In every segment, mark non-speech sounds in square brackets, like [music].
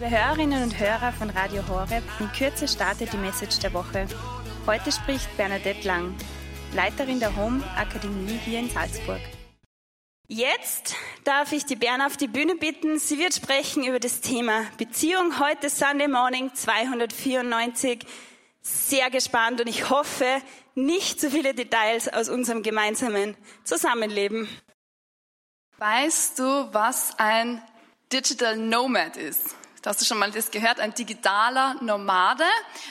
Liebe Hörerinnen und Hörer von Radio Horeb, in Kürze startet die Message der Woche. Heute spricht Bernadette Lang, Leiterin der Home Akademie hier in Salzburg. Jetzt darf ich die Bern auf die Bühne bitten. Sie wird sprechen über das Thema Beziehung. Heute Sunday Morning 294. Sehr gespannt und ich hoffe, nicht zu viele Details aus unserem gemeinsamen Zusammenleben. Weißt du, was ein Digital Nomad ist? Hast du schon mal das gehört? Ein digitaler Nomade.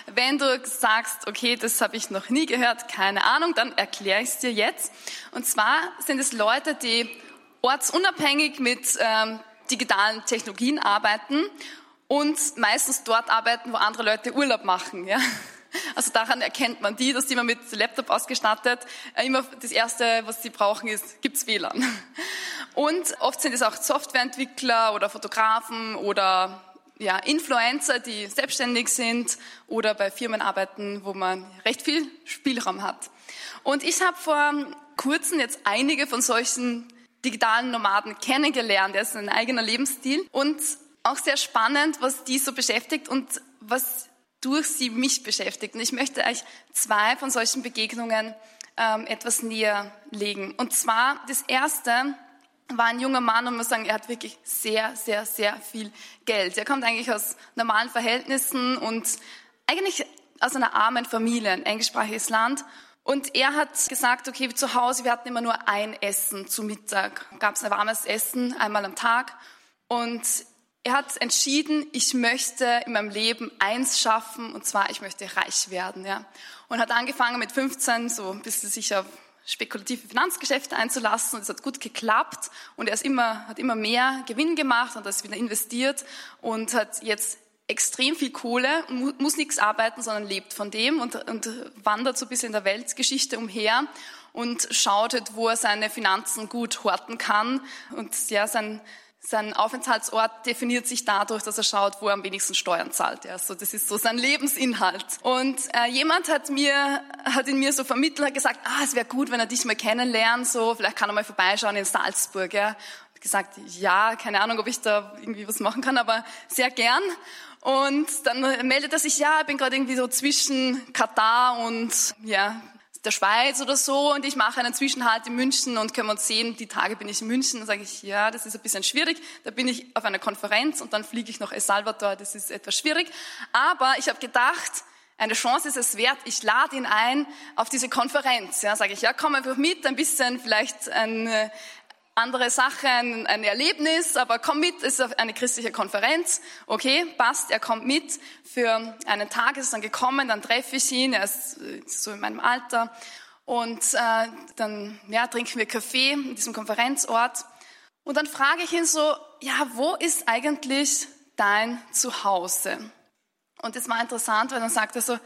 Wenn du sagst, okay, das habe ich noch nie gehört, keine Ahnung, dann erkläre ich es dir jetzt. Und zwar sind es Leute, die ortsunabhängig mit ähm, digitalen Technologien arbeiten und meistens dort arbeiten, wo andere Leute Urlaub machen. Ja? Also daran erkennt man die, dass die immer mit Laptop ausgestattet. Äh, immer das Erste, was sie brauchen, ist, gibt's WLAN. Und oft sind es auch Softwareentwickler oder Fotografen oder ja, Influencer, die selbstständig sind oder bei Firmen arbeiten, wo man recht viel Spielraum hat. Und ich habe vor kurzem jetzt einige von solchen digitalen Nomaden kennengelernt. Das ist ein eigener Lebensstil und auch sehr spannend, was die so beschäftigt und was durch sie mich beschäftigt. Und ich möchte euch zwei von solchen Begegnungen ähm, etwas näher legen. Und zwar das erste war ein junger Mann und man sagen, er hat wirklich sehr, sehr, sehr viel Geld. Er kommt eigentlich aus normalen Verhältnissen und eigentlich aus einer armen Familie, ein englischsprachiges Land. Und er hat gesagt, okay, zu Hause, wir hatten immer nur ein Essen zu Mittag. Gab es ein warmes Essen einmal am Tag. Und er hat entschieden, ich möchte in meinem Leben eins schaffen, und zwar, ich möchte reich werden. Ja. Und hat angefangen mit 15, so ein bisschen sicher spekulative Finanzgeschäfte einzulassen und es hat gut geklappt und er ist immer, hat immer mehr Gewinn gemacht und das wieder investiert und hat jetzt extrem viel Kohle, muss nichts arbeiten, sondern lebt von dem und, und wandert so ein bisschen in der Weltgeschichte umher und schaut, halt, wo er seine Finanzen gut horten kann und ja, sein, sein Aufenthaltsort definiert sich dadurch, dass er schaut, wo er am wenigsten Steuern zahlt. Ja, so das ist so sein Lebensinhalt. Und äh, jemand hat mir, hat in mir so vermittelt, hat gesagt, ah, es wäre gut, wenn er dich mal kennenlernt, so vielleicht kann er mal vorbeischauen in Salzburg. Ja, ich gesagt, ja, keine Ahnung, ob ich da irgendwie was machen kann, aber sehr gern. Und dann meldet er sich, ja, ich bin gerade irgendwie so zwischen Katar und ja, der Schweiz oder so und ich mache einen Zwischenhalt in München und können wir uns sehen, die Tage bin ich in München, dann sage ich, ja, das ist ein bisschen schwierig, da bin ich auf einer Konferenz und dann fliege ich nach El Salvador, das ist etwas schwierig, aber ich habe gedacht, eine Chance ist es wert, ich lade ihn ein auf diese Konferenz. Ja, sage ich, ja, komm einfach mit, ein bisschen vielleicht ein, andere Sache, ein, ein Erlebnis, aber komm mit, es ist eine christliche Konferenz. Okay, passt, er kommt mit. Für einen Tag ist dann gekommen, dann treffe ich ihn, er ist äh, so in meinem Alter. Und äh, dann ja, trinken wir Kaffee in diesem Konferenzort. Und dann frage ich ihn so, ja, wo ist eigentlich dein Zuhause? Und das war interessant, weil dann sagt er so,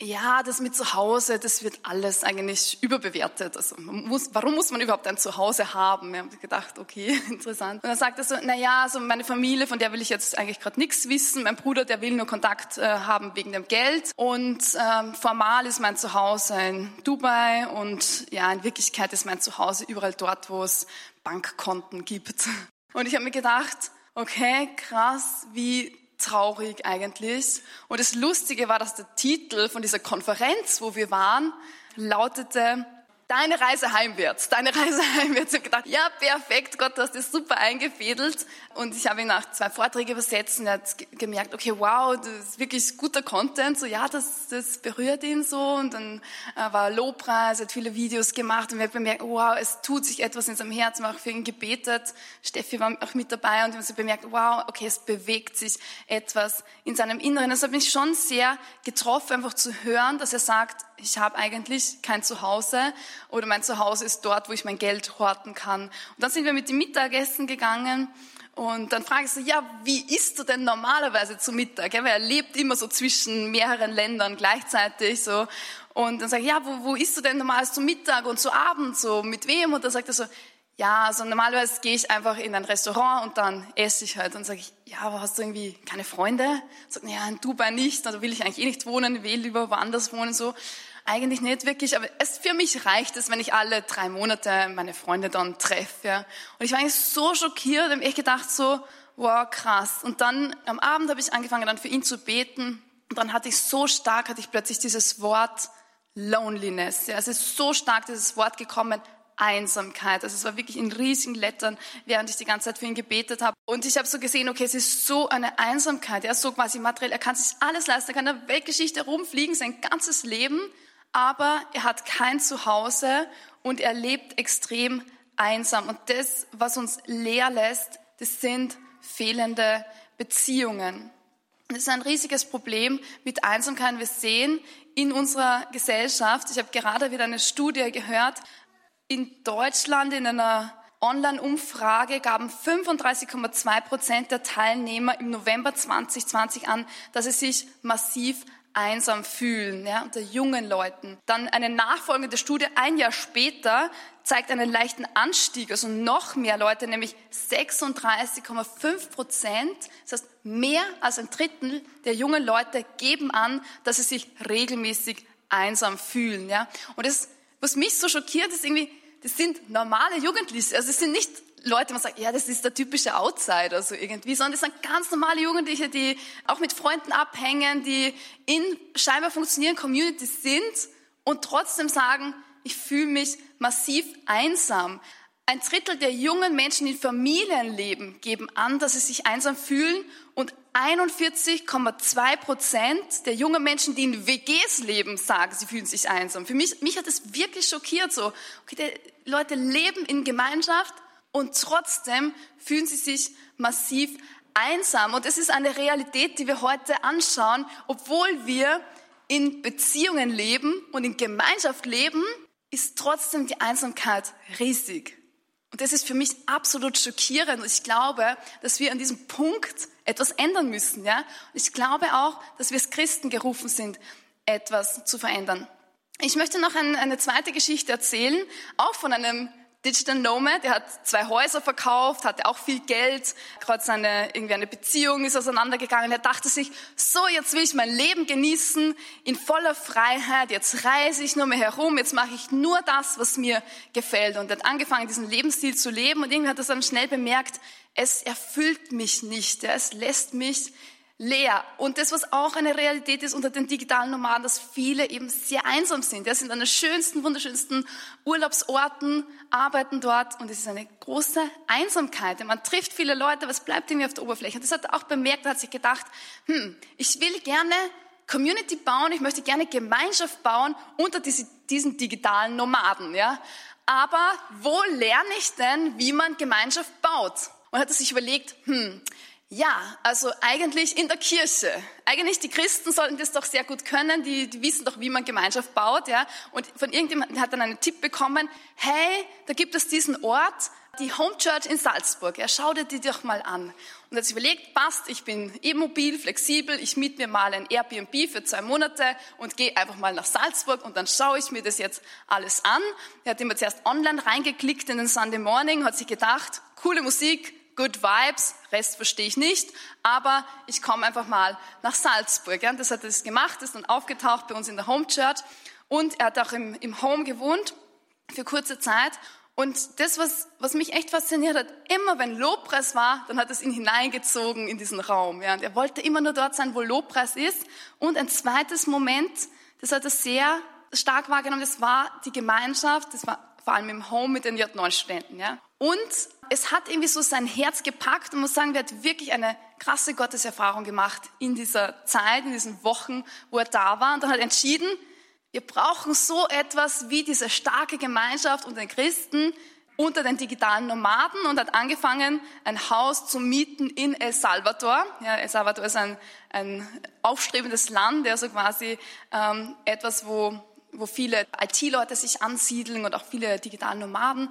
ja, das mit Zuhause, das wird alles eigentlich überbewertet. Also muss, warum muss man überhaupt ein Zuhause haben? Ich habe gedacht, okay, [laughs] interessant. Und dann sagt er so, na ja, also meine Familie, von der will ich jetzt eigentlich gerade nichts wissen. Mein Bruder, der will nur Kontakt äh, haben wegen dem Geld. Und ähm, formal ist mein Zuhause in Dubai und ja, in Wirklichkeit ist mein Zuhause überall dort, wo es Bankkonten gibt. [laughs] Und ich habe mir gedacht, okay, krass, wie traurig eigentlich. Und das Lustige war, dass der Titel von dieser Konferenz, wo wir waren, lautete deine Reise heimwärts, deine Reise [laughs] heimwärts. Ich habe gedacht, ja, perfekt, Gott, du hast das super eingefädelt. Und ich habe ihn nach zwei Vorträge übersetzt und er hat gemerkt, okay, wow, das ist wirklich guter Content. So, ja, das, das berührt ihn so. Und dann äh, war Lobpreis, hat viele Videos gemacht und wir haben bemerkt, wow, es tut sich etwas in seinem Herzen. Wir haben auch für ihn gebetet. Steffi war auch mit dabei und wir haben so bemerkt, wow, okay, es bewegt sich etwas in seinem Inneren. Das hat mich schon sehr getroffen, einfach zu hören, dass er sagt, ich habe eigentlich kein Zuhause oder mein Zuhause ist dort, wo ich mein Geld horten kann. Und dann sind wir mit dem Mittagessen gegangen und dann frage ich so, ja, wie isst du denn normalerweise zu Mittag? Ja, weil er lebt immer so zwischen mehreren Ländern gleichzeitig so. Und dann sage ich, ja, wo, wo isst du denn normalerweise zu Mittag und zu Abend so? Mit wem? Und dann sagt er so, ja, also normalerweise gehe ich einfach in ein Restaurant und dann esse ich halt. Und sage ich, ja, aber hast du irgendwie keine Freunde? Sagt, ja, in Dubai nicht, da will ich eigentlich eh nicht wohnen, will lieber woanders wohnen, so eigentlich nicht wirklich, aber es, für mich reicht es, wenn ich alle drei Monate meine Freunde dann treffe. Ja. Und ich war eigentlich so schockiert habe echt gedacht so, wow, krass. Und dann am Abend habe ich angefangen, dann für ihn zu beten. Und dann hatte ich so stark, hatte ich plötzlich dieses Wort Loneliness. Ja, es ist so stark dieses Wort gekommen, Einsamkeit. Also es war wirklich in riesigen Lettern, während ich die ganze Zeit für ihn gebetet habe. Und ich habe so gesehen, okay, es ist so eine Einsamkeit. Er ist so quasi materiell, er kann sich alles leisten, er kann in der Weltgeschichte rumfliegen, sein ganzes Leben, aber er hat kein Zuhause und er lebt extrem einsam. Und das, was uns leer lässt, das sind fehlende Beziehungen. Das ist ein riesiges Problem mit Einsamkeit. Wir sehen in unserer Gesellschaft, ich habe gerade wieder eine Studie gehört, in Deutschland in einer Online-Umfrage gaben 35,2 Prozent der Teilnehmer im November 2020 an, dass sie sich massiv einsam fühlen, ja, unter jungen Leuten. Dann eine nachfolgende Studie ein Jahr später zeigt einen leichten Anstieg, also noch mehr Leute, nämlich 36,5 Prozent. Das heißt, mehr als ein Drittel der jungen Leute geben an, dass sie sich regelmäßig einsam fühlen, ja. Und das, was mich so schockiert, ist irgendwie, das sind normale Jugendliche. Also es sind nicht Leute, man sagt, ja, das ist der typische Outsider, so irgendwie, sondern das sind ganz normale Jugendliche, die auch mit Freunden abhängen, die in scheinbar funktionierenden Communities sind und trotzdem sagen, ich fühle mich massiv einsam. Ein Drittel der jungen Menschen, die in Familien leben, geben an, dass sie sich einsam fühlen und 41,2 Prozent der jungen Menschen, die in WGs leben, sagen, sie fühlen sich einsam. Für mich, mich hat das wirklich schockiert so. Okay, die Leute leben in Gemeinschaft und trotzdem fühlen sie sich massiv einsam. Und es ist eine Realität, die wir heute anschauen, obwohl wir in Beziehungen leben und in Gemeinschaft leben, ist trotzdem die Einsamkeit riesig. Und das ist für mich absolut schockierend. Und ich glaube, dass wir an diesem Punkt etwas ändern müssen. Ja? Und ich glaube auch, dass wir als Christen gerufen sind, etwas zu verändern. Ich möchte noch eine zweite Geschichte erzählen, auch von einem Digital Nomad, der hat zwei Häuser verkauft, hatte auch viel Geld, gerade seine, irgendwie eine Beziehung ist auseinandergegangen. Er dachte sich, so, jetzt will ich mein Leben genießen, in voller Freiheit, jetzt reise ich nur mehr herum, jetzt mache ich nur das, was mir gefällt. Und er hat angefangen, diesen Lebensstil zu leben. Und irgendwie hat er dann schnell bemerkt, es erfüllt mich nicht, es lässt mich leer. Und das, was auch eine Realität ist unter den digitalen Nomaden, dass viele eben sehr einsam sind. Ja, sind an den schönsten, wunderschönsten Urlaubsorten, arbeiten dort und es ist eine große Einsamkeit. Man trifft viele Leute, aber es bleibt irgendwie auf der Oberfläche. Und das hat er auch bemerkt, er hat sich gedacht, hm, ich will gerne Community bauen, ich möchte gerne Gemeinschaft bauen unter diese, diesen digitalen Nomaden. Ja? Aber wo lerne ich denn, wie man Gemeinschaft baut? Und hat er sich überlegt, hm, ja, also eigentlich in der Kirche. Eigentlich die Christen sollten das doch sehr gut können, die, die wissen doch, wie man Gemeinschaft baut, ja. Und von irgendjemandem hat dann einen Tipp bekommen, hey, da gibt es diesen Ort, die Home Church in Salzburg, ja, schau dir die doch mal an. Und hat sich überlegt, passt, ich bin eh mobil, flexibel, ich miete mir mal ein Airbnb für zwei Monate und gehe einfach mal nach Salzburg und dann schaue ich mir das jetzt alles an. Er hat immer zuerst online reingeklickt in den Sunday Morning, hat sich gedacht, coole Musik, good vibes, Rest verstehe ich nicht, aber ich komme einfach mal nach Salzburg. Ja, das hat er gemacht, ist dann aufgetaucht bei uns in der Home Church und er hat auch im, im Home gewohnt für kurze Zeit. Und das, was, was mich echt fasziniert hat, immer wenn Lobpreis war, dann hat es ihn hineingezogen in diesen Raum. Ja. Und er wollte immer nur dort sein, wo Lobpreis ist. Und ein zweites Moment, das hat er sehr stark wahrgenommen, das war die Gemeinschaft, das war vor allem im Home mit den J9-Studenten. Ja. Und es hat irgendwie so sein Herz gepackt und muss sagen, er hat wirklich eine krasse Gotteserfahrung gemacht in dieser Zeit, in diesen Wochen, wo er da war. Und dann hat er entschieden, wir brauchen so etwas wie diese starke Gemeinschaft unter den Christen, unter den digitalen Nomaden und hat angefangen, ein Haus zu mieten in El Salvador. Ja, El Salvador ist ein, ein aufstrebendes Land, der so quasi ähm, etwas, wo, wo viele IT-Leute sich ansiedeln und auch viele digitale Nomaden.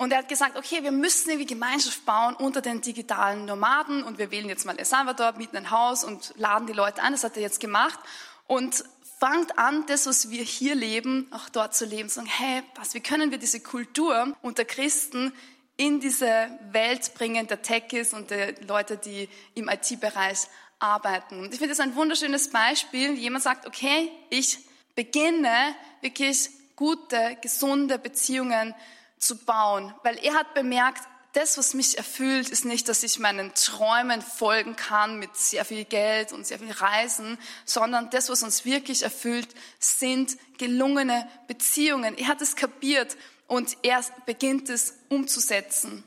Und er hat gesagt, okay, wir müssen irgendwie Gemeinschaft bauen unter den digitalen Nomaden und wir wählen jetzt mal El Salvador, mieten ein Haus und laden die Leute ein. Das hat er jetzt gemacht und fangt an, das, was wir hier leben, auch dort zu leben. Sagen, hey, was, wie können wir diese Kultur unter Christen in diese Welt bringen, der Techies und der Leute, die im IT-Bereich arbeiten. Und ich finde das ein wunderschönes Beispiel. Jemand sagt, okay, ich beginne wirklich gute, gesunde Beziehungen zu bauen, weil er hat bemerkt, das, was mich erfüllt, ist nicht, dass ich meinen Träumen folgen kann mit sehr viel Geld und sehr viel Reisen, sondern das, was uns wirklich erfüllt, sind gelungene Beziehungen. Er hat es kapiert und er beginnt es umzusetzen.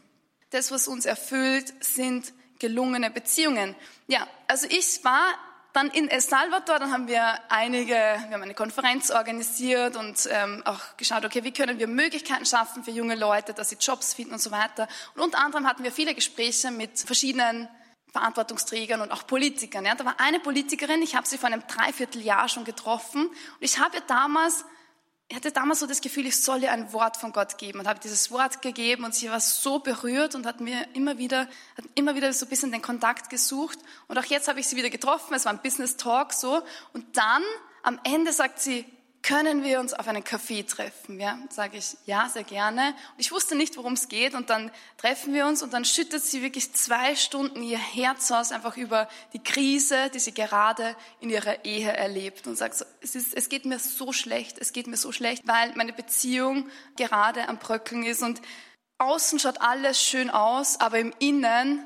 Das, was uns erfüllt, sind gelungene Beziehungen. Ja, also ich war dann in El Salvador, dann haben wir einige, wir haben eine Konferenz organisiert und ähm, auch geschaut, okay, wie können wir Möglichkeiten schaffen für junge Leute, dass sie Jobs finden und so weiter. Und unter anderem hatten wir viele Gespräche mit verschiedenen Verantwortungsträgern und auch Politikern. Ja. Da war eine Politikerin, ich habe sie vor einem Dreivierteljahr schon getroffen und ich habe ihr damals ich hatte damals so das Gefühl, ich soll ihr ein Wort von Gott geben und habe dieses Wort gegeben und sie war so berührt und hat mir immer wieder, hat immer wieder so ein bisschen den Kontakt gesucht und auch jetzt habe ich sie wieder getroffen, es war ein Business Talk so und dann am Ende sagt sie, können wir uns auf einen Kaffee treffen? Ja, sage ich, ja, sehr gerne. Und ich wusste nicht, worum es geht und dann treffen wir uns und dann schüttet sie wirklich zwei Stunden ihr Herz aus, einfach über die Krise, die sie gerade in ihrer Ehe erlebt und sagt, so, es, ist, es geht mir so schlecht, es geht mir so schlecht, weil meine Beziehung gerade am Bröckeln ist und außen schaut alles schön aus, aber im Innen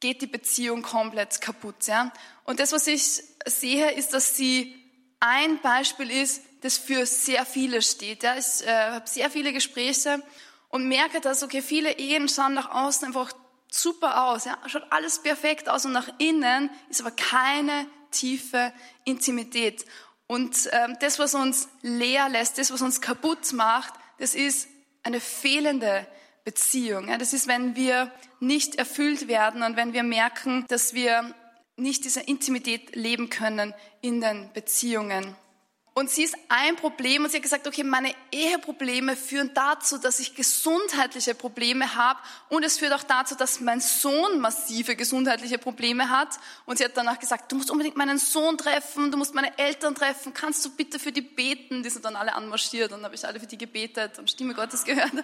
geht die Beziehung komplett kaputt. Ja? Und das, was ich sehe, ist, dass sie ein Beispiel ist, das für sehr viele steht. Ja. Ich äh, habe sehr viele Gespräche und merke, dass okay, viele Ehen schauen nach außen einfach super aus, ja. schaut alles perfekt aus und nach innen ist aber keine tiefe Intimität. Und ähm, das, was uns leer lässt, das, was uns kaputt macht, das ist eine fehlende Beziehung. Ja. Das ist, wenn wir nicht erfüllt werden und wenn wir merken, dass wir nicht diese Intimität leben können in den Beziehungen. Und sie ist ein Problem und sie hat gesagt, okay, meine Eheprobleme führen dazu, dass ich gesundheitliche Probleme habe und es führt auch dazu, dass mein Sohn massive gesundheitliche Probleme hat. Und sie hat danach gesagt, du musst unbedingt meinen Sohn treffen, du musst meine Eltern treffen, kannst du bitte für die beten? Die sind dann alle anmarschiert und habe ich alle für die gebetet und Stimme Gottes gehört. [laughs]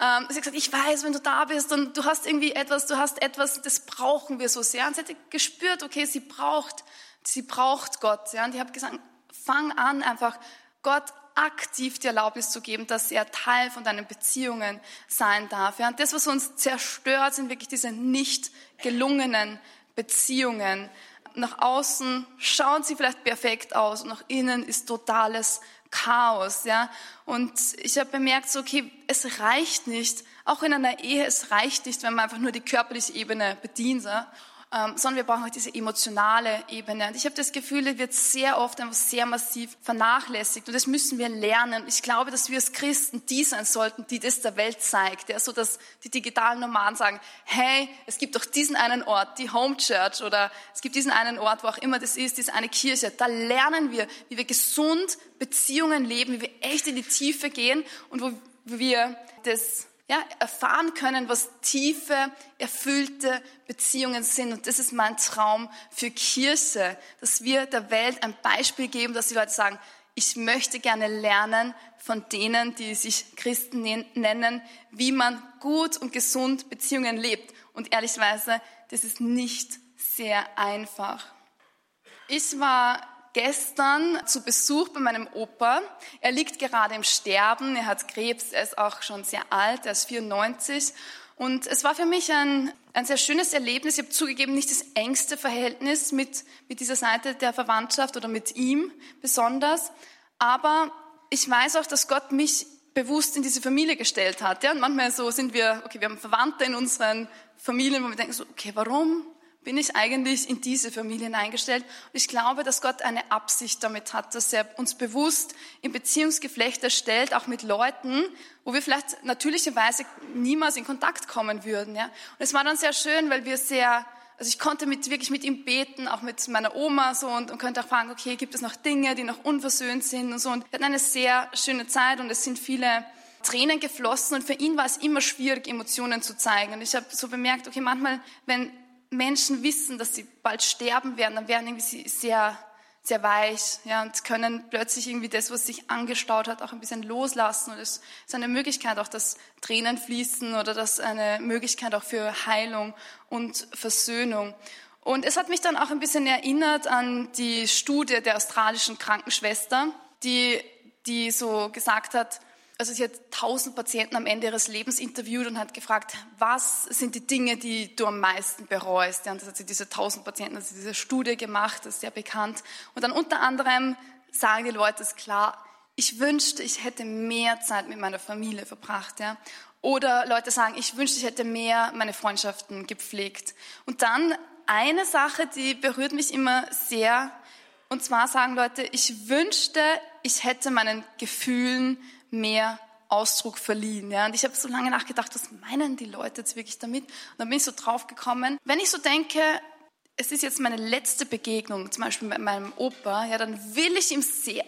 Ähm, sie hat gesagt, ich weiß, wenn du da bist und du hast irgendwie etwas, du hast etwas, das brauchen wir so sehr. Und sie hat gespürt, okay, sie braucht, sie braucht Gott. Ja? Und ich habe gesagt, fang an, einfach Gott aktiv die Erlaubnis zu geben, dass er Teil von deinen Beziehungen sein darf. Ja, und das, was uns zerstört, sind wirklich diese nicht gelungenen Beziehungen. Nach außen schauen sie vielleicht perfekt aus und nach innen ist totales Chaos. Ja, und ich habe bemerkt, so, okay, es reicht nicht, auch in einer Ehe, es reicht nicht, wenn man einfach nur die körperliche Ebene bedient. Ja? Ähm, sondern wir brauchen auch diese emotionale Ebene. Und ich habe das Gefühl, die wird sehr oft einfach sehr massiv vernachlässigt. Und das müssen wir lernen. Ich glaube, dass wir als Christen die sein sollten, die das der Welt zeigt. Ja, so dass die digitalen Nomaden sagen, hey, es gibt doch diesen einen Ort, die Home Church oder es gibt diesen einen Ort, wo auch immer das ist, diese eine Kirche. Da lernen wir, wie wir gesund Beziehungen leben, wie wir echt in die Tiefe gehen und wo wir das ja, erfahren können, was tiefe, erfüllte Beziehungen sind. Und das ist mein Traum für Kirche, dass wir der Welt ein Beispiel geben, dass die Leute sagen, ich möchte gerne lernen von denen, die sich Christen nennen, wie man gut und gesund Beziehungen lebt. Und ehrlichweise, das ist nicht sehr einfach. Ich war gestern zu Besuch bei meinem Opa. Er liegt gerade im Sterben, er hat Krebs, er ist auch schon sehr alt, er ist 94. Und es war für mich ein, ein sehr schönes Erlebnis. Ich habe zugegeben, nicht das engste Verhältnis mit, mit dieser Seite der Verwandtschaft oder mit ihm besonders. Aber ich weiß auch, dass Gott mich bewusst in diese Familie gestellt hat. Ja? Und manchmal so sind wir, okay, wir haben Verwandte in unseren Familien, wo wir denken so, okay, warum? Bin ich eigentlich in diese Familien eingestellt. Und ich glaube, dass Gott eine Absicht damit hat, dass er uns bewusst in Beziehungsgeflechte stellt, auch mit Leuten, wo wir vielleicht natürlicherweise niemals in Kontakt kommen würden. Ja? Und es war dann sehr schön, weil wir sehr, also ich konnte mit, wirklich mit ihm beten, auch mit meiner Oma so und, und konnte auch fragen, okay, gibt es noch Dinge, die noch unversöhnt sind und so. Und wir hatten eine sehr schöne Zeit und es sind viele Tränen geflossen und für ihn war es immer schwierig, Emotionen zu zeigen. Und ich habe so bemerkt, okay, manchmal, wenn Menschen wissen, dass sie bald sterben werden, dann werden irgendwie sie sehr, sehr weich, ja, und können plötzlich irgendwie das, was sich angestaut hat, auch ein bisschen loslassen. Und es ist eine Möglichkeit auch, dass Tränen fließen oder das eine Möglichkeit auch für Heilung und Versöhnung. Und es hat mich dann auch ein bisschen erinnert an die Studie der australischen Krankenschwester, die, die so gesagt hat, also sie hat tausend Patienten am Ende ihres Lebens interviewt und hat gefragt, was sind die Dinge, die du am meisten bereust? Ja, und das hat sie diese tausend Patienten, also diese Studie gemacht, das ist sehr bekannt. Und dann unter anderem sagen die Leute es klar, ich wünschte, ich hätte mehr Zeit mit meiner Familie verbracht. Ja? Oder Leute sagen, ich wünschte, ich hätte mehr meine Freundschaften gepflegt. Und dann eine Sache, die berührt mich immer sehr. Und zwar sagen Leute, ich wünschte, ich hätte meinen Gefühlen mehr Ausdruck verliehen. Ja? Und ich habe so lange nachgedacht, was meinen die Leute jetzt wirklich damit? Und dann bin ich so drauf gekommen. Wenn ich so denke, es ist jetzt meine letzte Begegnung, zum Beispiel mit meinem Opa, ja, dann will ich ihm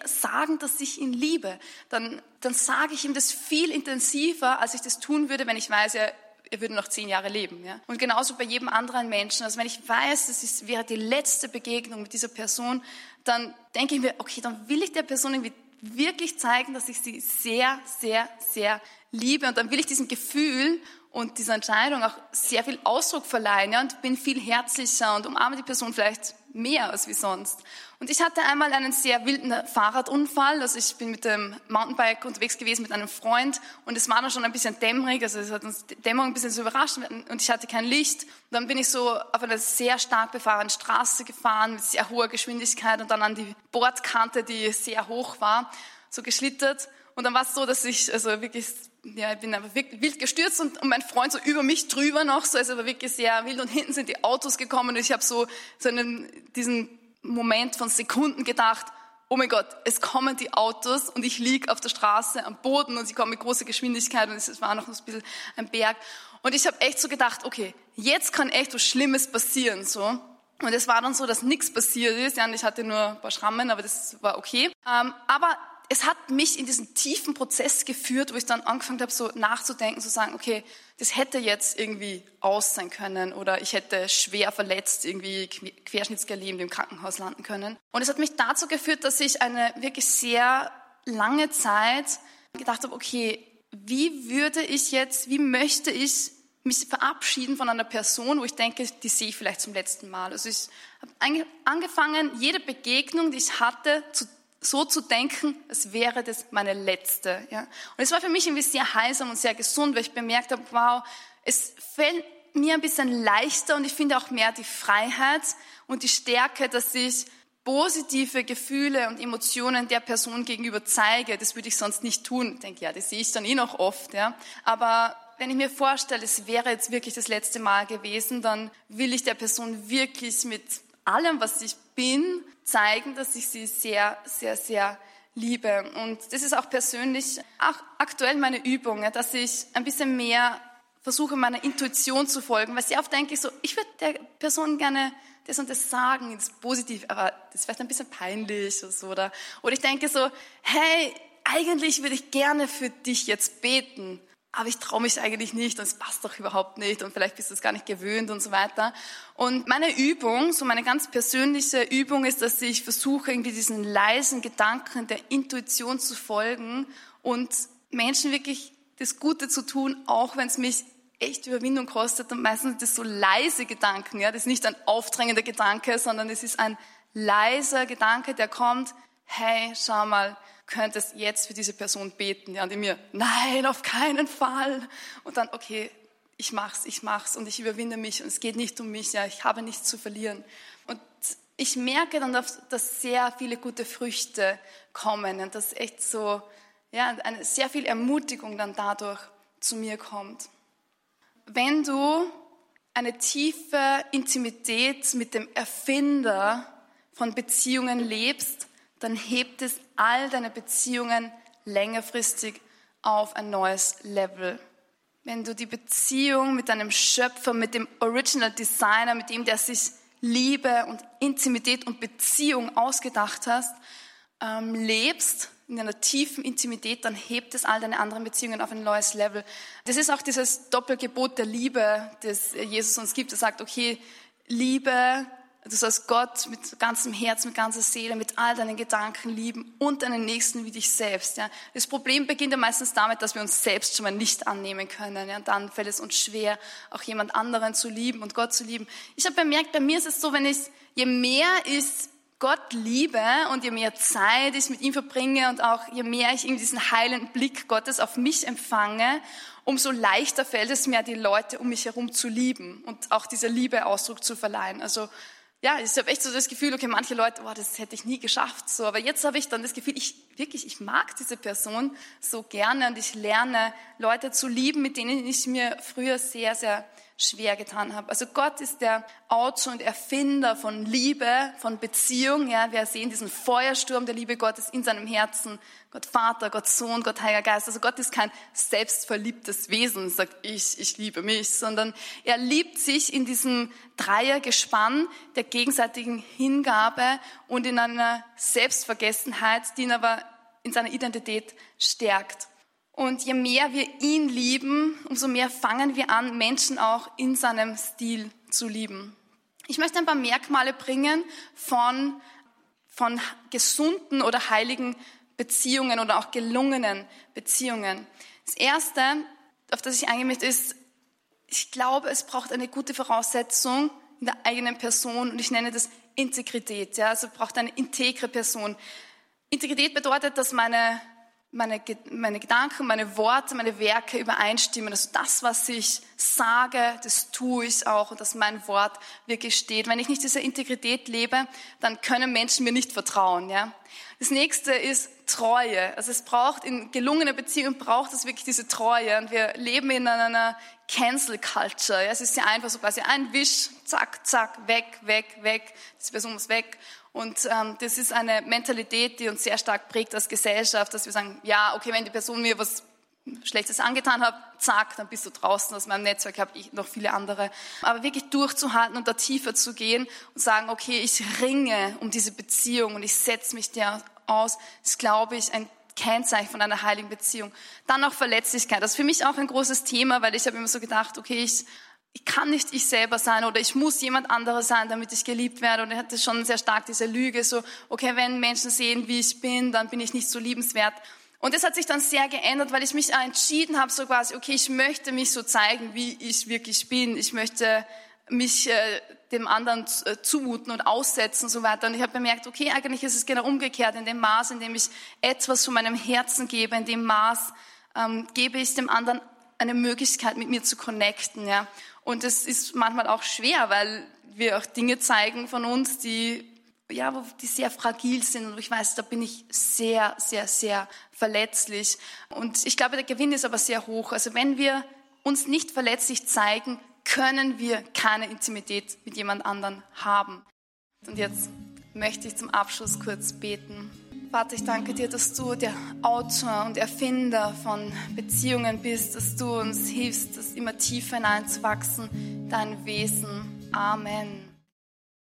sagen, dass ich ihn liebe. Dann, dann sage ich ihm das viel intensiver, als ich das tun würde, wenn ich weiß, er, er würde noch zehn Jahre leben. Ja? Und genauso bei jedem anderen Menschen. Also wenn ich weiß, das ist, wäre die letzte Begegnung mit dieser Person, dann denke ich mir, okay, dann will ich der Person irgendwie wirklich zeigen, dass ich sie sehr, sehr, sehr liebe. Und dann will ich diesem Gefühl und dieser Entscheidung auch sehr viel Ausdruck verleihen ja, und bin viel herzlicher und umarme die Person vielleicht mehr als wie sonst. Und ich hatte einmal einen sehr wilden Fahrradunfall. Also ich bin mit dem Mountainbike unterwegs gewesen mit einem Freund und es war dann schon ein bisschen dämmerig. Also es hat uns die Dämmerung ein bisschen so überrascht und ich hatte kein Licht. Und dann bin ich so auf einer sehr stark befahrenen Straße gefahren mit sehr hoher Geschwindigkeit und dann an die Bordkante, die sehr hoch war, so geschlittert. Und dann war es so, dass ich also wirklich ja, ich bin einfach wild gestürzt und, und mein Freund so über mich drüber noch, so also war wirklich sehr wild und hinten sind die Autos gekommen und ich habe so, so einen, diesen Moment von Sekunden gedacht, oh mein Gott, es kommen die Autos und ich lieg auf der Straße am Boden und sie kommen mit großer Geschwindigkeit und es war noch ein bisschen ein Berg und ich habe echt so gedacht, okay, jetzt kann echt was Schlimmes passieren, so. Und es war dann so, dass nichts passiert ist, ja, und ich hatte nur ein paar Schrammen, aber das war okay. Ähm, aber es hat mich in diesen tiefen Prozess geführt, wo ich dann angefangen habe, so nachzudenken, zu sagen, okay, das hätte jetzt irgendwie aus sein können oder ich hätte schwer verletzt, irgendwie querschnittsgelähmt im Krankenhaus landen können. Und es hat mich dazu geführt, dass ich eine wirklich sehr lange Zeit gedacht habe, okay, wie würde ich jetzt, wie möchte ich mich verabschieden von einer Person, wo ich denke, die sehe ich vielleicht zum letzten Mal. Also ich habe angefangen, jede Begegnung, die ich hatte, zu so zu denken, es wäre das meine letzte. Ja? Und es war für mich irgendwie sehr heilsam und sehr gesund, weil ich bemerkt habe, wow, es fällt mir ein bisschen leichter und ich finde auch mehr die Freiheit und die Stärke, dass ich positive Gefühle und Emotionen der Person gegenüber zeige. Das würde ich sonst nicht tun. Ich denke, ja, das sehe ich dann eh noch oft. Ja? Aber wenn ich mir vorstelle, es wäre jetzt wirklich das letzte Mal gewesen, dann will ich der Person wirklich mit allem, was ich bin, zeigen, dass ich sie sehr, sehr, sehr liebe. Und das ist auch persönlich, auch aktuell meine Übung, dass ich ein bisschen mehr versuche, meiner Intuition zu folgen, weil sehr oft denke ich so, ich würde der Person gerne das und das sagen, das ist positiv, aber das ist vielleicht ein bisschen peinlich oder so. Oder, oder ich denke so, hey, eigentlich würde ich gerne für dich jetzt beten aber ich traue mich eigentlich nicht und es passt doch überhaupt nicht und vielleicht bist du es gar nicht gewöhnt und so weiter. Und meine Übung, so meine ganz persönliche Übung ist, dass ich versuche, irgendwie diesen leisen Gedanken der Intuition zu folgen und Menschen wirklich das Gute zu tun, auch wenn es mich echt Überwindung kostet und meistens sind das so leise Gedanken, ja, das ist nicht ein aufdrängender Gedanke, sondern es ist ein leiser Gedanke, der kommt, hey, schau mal, könntest jetzt für diese Person beten. Ja, und in mir, nein, auf keinen Fall. Und dann, okay, ich mach's, ich mach's und ich überwinde mich und es geht nicht um mich, ja, ich habe nichts zu verlieren. Und ich merke dann, dass sehr viele gute Früchte kommen und dass echt so, ja, eine, sehr viel Ermutigung dann dadurch zu mir kommt. Wenn du eine tiefe Intimität mit dem Erfinder von Beziehungen lebst, dann hebt es all deine Beziehungen längerfristig auf ein neues Level. Wenn du die Beziehung mit deinem Schöpfer, mit dem Original Designer, mit dem, der sich Liebe und Intimität und Beziehung ausgedacht hast, ähm, lebst, in einer tiefen Intimität, dann hebt es all deine anderen Beziehungen auf ein neues Level. Das ist auch dieses Doppelgebot der Liebe, das Jesus uns gibt. Er sagt, okay, Liebe Du sollst Gott mit ganzem Herz, mit ganzer Seele, mit all deinen Gedanken lieben und deinen Nächsten wie dich selbst. Ja. Das Problem beginnt ja meistens damit, dass wir uns selbst schon mal nicht annehmen können. Ja. Und dann fällt es uns schwer, auch jemand anderen zu lieben und Gott zu lieben. Ich habe bemerkt, bei mir ist es so, wenn ich, je mehr ich Gott liebe und je mehr Zeit ich mit ihm verbringe und auch je mehr ich irgendwie diesen heilenden Blick Gottes auf mich empfange, umso leichter fällt es mir, die Leute um mich herum zu lieben und auch dieser Liebe Ausdruck zu verleihen. Also ja, ich habe echt so das Gefühl, okay, manche Leute, boah, das hätte ich nie geschafft, so. Aber jetzt habe ich dann das Gefühl, ich wirklich, ich mag diese Person so gerne und ich lerne Leute zu lieben, mit denen ich mir früher sehr, sehr schwer getan habe. Also Gott ist der Autor und Erfinder von Liebe, von Beziehung. Ja, wir sehen diesen Feuersturm der Liebe Gottes in seinem Herzen. Gott Vater, Gott Sohn, Gott Heiliger Geist. Also Gott ist kein selbstverliebtes Wesen, sagt ich, ich liebe mich, sondern er liebt sich in diesem Dreiergespann der gegenseitigen Hingabe und in einer Selbstvergessenheit, die ihn aber in seiner Identität stärkt. Und je mehr wir ihn lieben, umso mehr fangen wir an, Menschen auch in seinem Stil zu lieben. Ich möchte ein paar Merkmale bringen von, von gesunden oder heiligen Beziehungen oder auch gelungenen Beziehungen. Das Erste, auf das ich eingehen möchte, ist, ich glaube, es braucht eine gute Voraussetzung in der eigenen Person und ich nenne das Integrität. Ja? Also braucht eine integre Person. Integrität bedeutet, dass meine meine, meine Gedanken, meine Worte, meine Werke übereinstimmen. Also das, was ich sage, das tue ich auch und dass mein Wort wirklich steht. Wenn ich nicht diese Integrität lebe, dann können Menschen mir nicht vertrauen. Ja? Das nächste ist Treue. Also es braucht in gelungener Beziehung braucht es wirklich diese Treue. Und wir leben in einer Cancel Culture. Ja? Es ist ja einfach so quasi ein Wisch, zack, zack, weg, weg, weg. Die Person muss weg. Und ähm, das ist eine Mentalität, die uns sehr stark prägt als Gesellschaft, dass wir sagen, ja, okay, wenn die Person mir was Schlechtes angetan hat, zack, dann bist du draußen aus meinem Netzwerk, habe ich noch viele andere. Aber wirklich durchzuhalten und da tiefer zu gehen und sagen, okay, ich ringe um diese Beziehung und ich setze mich der aus, ist, glaube ich, ein Kennzeichen von einer heiligen Beziehung. Dann auch Verletzlichkeit. Das ist für mich auch ein großes Thema, weil ich habe immer so gedacht, okay, ich ich kann nicht ich selber sein oder ich muss jemand anderes sein, damit ich geliebt werde. Und er hatte schon sehr stark diese Lüge, so, okay, wenn Menschen sehen, wie ich bin, dann bin ich nicht so liebenswert. Und das hat sich dann sehr geändert, weil ich mich entschieden habe, so quasi, okay, ich möchte mich so zeigen, wie ich wirklich bin. Ich möchte mich äh, dem anderen äh, zumuten und aussetzen und so weiter. Und ich habe bemerkt, okay, eigentlich ist es genau umgekehrt. In dem Maß, in dem ich etwas von meinem Herzen gebe, in dem Maß ähm, gebe ich dem anderen eine Möglichkeit, mit mir zu connecten. Ja. Und es ist manchmal auch schwer, weil wir auch Dinge zeigen von uns, die ja, die sehr fragil sind. Und ich weiß, da bin ich sehr, sehr, sehr verletzlich. Und ich glaube, der Gewinn ist aber sehr hoch. Also wenn wir uns nicht verletzlich zeigen, können wir keine Intimität mit jemand anderen haben. Und jetzt möchte ich zum Abschluss kurz beten. Vater, ich danke dir, dass du der Autor und Erfinder von Beziehungen bist, dass du uns hilfst, das immer tiefer hineinzuwachsen, dein Wesen. Amen.